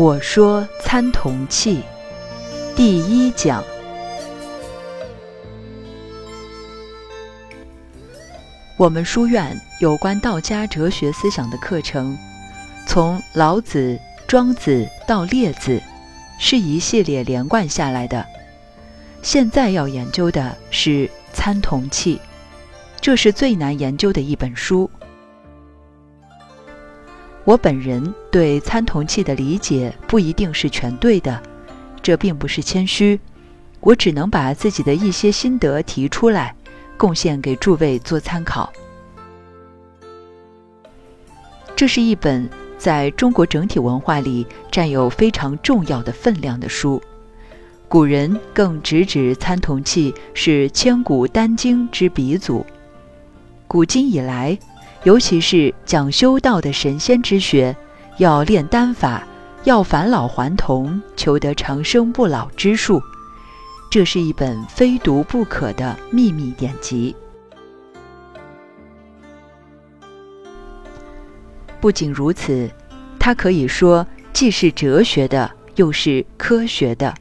我说参同契第一讲。我们书院有关道家哲学思想的课程，从老子、庄子到列子，是一系列连贯下来的。现在要研究的是参同契，这是最难研究的一本书。我本人对参同契的理解不一定是全对的，这并不是谦虚，我只能把自己的一些心得提出来，贡献给诸位做参考。这是一本在中国整体文化里占有非常重要的分量的书，古人更直指参同契是千古丹经之鼻祖，古今以来。尤其是讲修道的神仙之学，要炼丹法，要返老还童，求得长生不老之术。这是一本非读不可的秘密典籍。不仅如此，它可以说既是哲学的，又是科学的，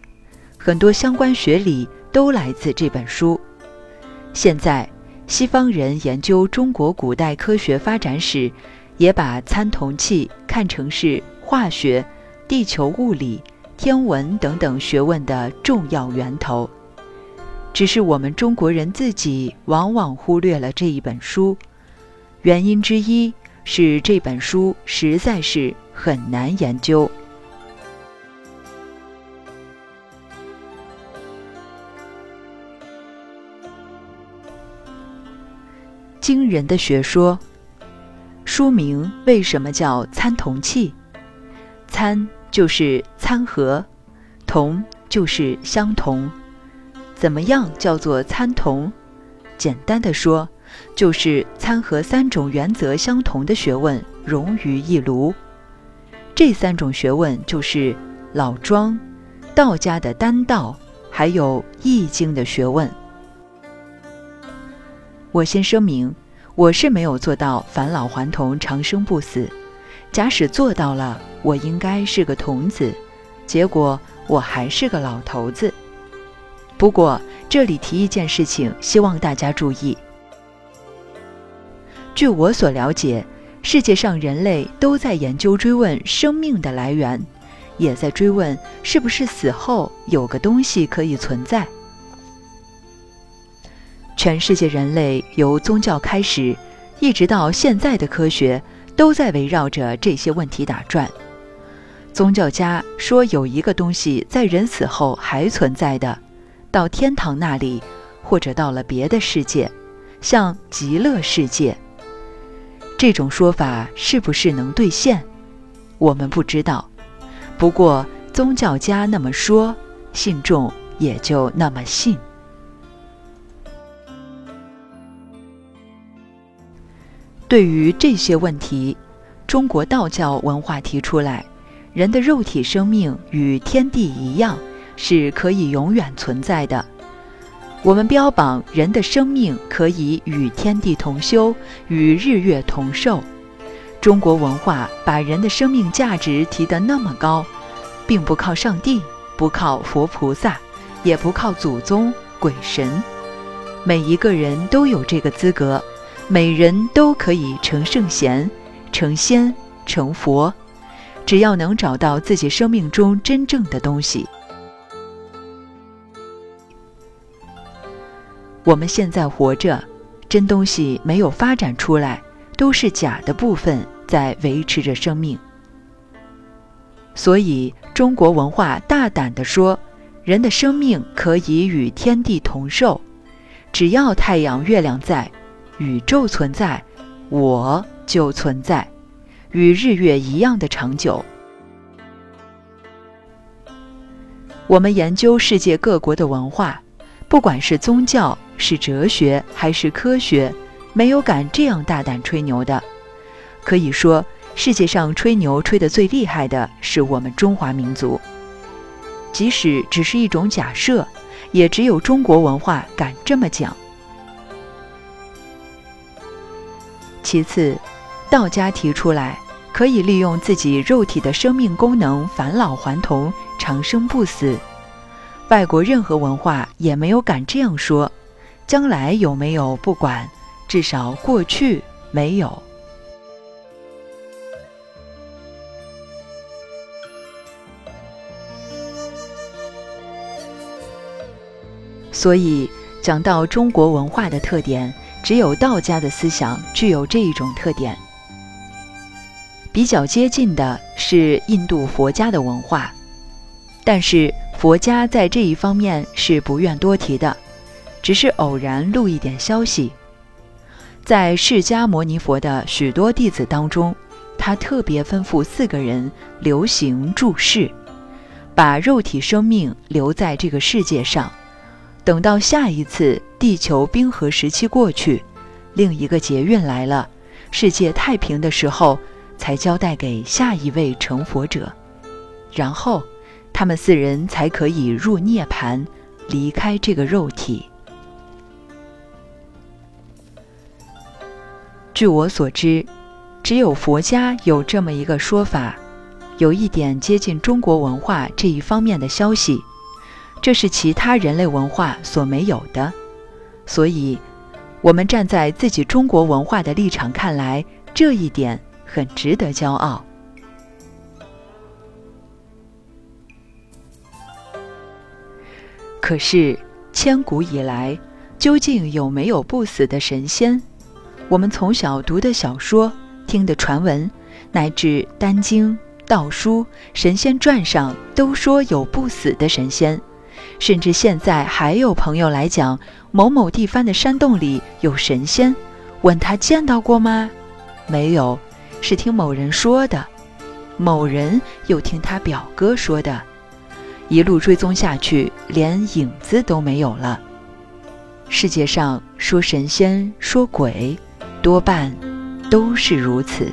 很多相关学理都来自这本书。现在。西方人研究中国古代科学发展史，也把参同契看成是化学、地球物理、天文等等学问的重要源头。只是我们中国人自己往往忽略了这一本书，原因之一是这本书实在是很难研究。惊人的学说。书名为什么叫参同契？参就是参合，同就是相同。怎么样叫做参同？简单的说，就是参合三种原则相同的学问融于一炉。这三种学问就是老庄、道家的丹道，还有易经的学问。我先声明，我是没有做到返老还童、长生不死。假使做到了，我应该是个童子，结果我还是个老头子。不过这里提一件事情，希望大家注意。据我所了解，世界上人类都在研究追问生命的来源，也在追问是不是死后有个东西可以存在。全世界人类由宗教开始，一直到现在的科学，都在围绕着这些问题打转。宗教家说有一个东西在人死后还存在的，到天堂那里，或者到了别的世界，像极乐世界。这种说法是不是能兑现，我们不知道。不过宗教家那么说，信众也就那么信。对于这些问题，中国道教文化提出来，人的肉体生命与天地一样，是可以永远存在的。我们标榜人的生命可以与天地同修，与日月同寿。中国文化把人的生命价值提得那么高，并不靠上帝，不靠佛菩萨，也不靠祖宗鬼神，每一个人都有这个资格。每人都可以成圣贤、成仙、成佛，只要能找到自己生命中真正的东西。我们现在活着，真东西没有发展出来，都是假的部分在维持着生命。所以，中国文化大胆地说，人的生命可以与天地同寿，只要太阳、月亮在。宇宙存在，我就存在，与日月一样的长久。我们研究世界各国的文化，不管是宗教、是哲学还是科学，没有敢这样大胆吹牛的。可以说，世界上吹牛吹得最厉害的是我们中华民族。即使只是一种假设，也只有中国文化敢这么讲。其次，道家提出来，可以利用自己肉体的生命功能返老还童、长生不死。外国任何文化也没有敢这样说。将来有没有不管，至少过去没有。所以，讲到中国文化的特点，只有道家的思想具有这一种特点。比较接近的是印度佛家的文化，但是佛家在这一方面是不愿多提的。只是偶然录一点消息，在释迦牟尼佛的许多弟子当中，他特别吩咐四个人留行住世，把肉体生命留在这个世界上，等到下一次地球冰河时期过去，另一个劫运来了，世界太平的时候，才交代给下一位成佛者，然后他们四人才可以入涅盘，离开这个肉体。据我所知，只有佛家有这么一个说法，有一点接近中国文化这一方面的消息，这是其他人类文化所没有的。所以，我们站在自己中国文化的立场看来，这一点很值得骄傲。可是，千古以来，究竟有没有不死的神仙？我们从小读的小说、听的传闻，乃至丹经、道书、神仙传上，都说有不死的神仙。甚至现在还有朋友来讲，某某地方的山洞里有神仙。问他见到过吗？没有，是听某人说的。某人又听他表哥说的。一路追踪下去，连影子都没有了。世界上说神仙，说鬼。多半都是如此。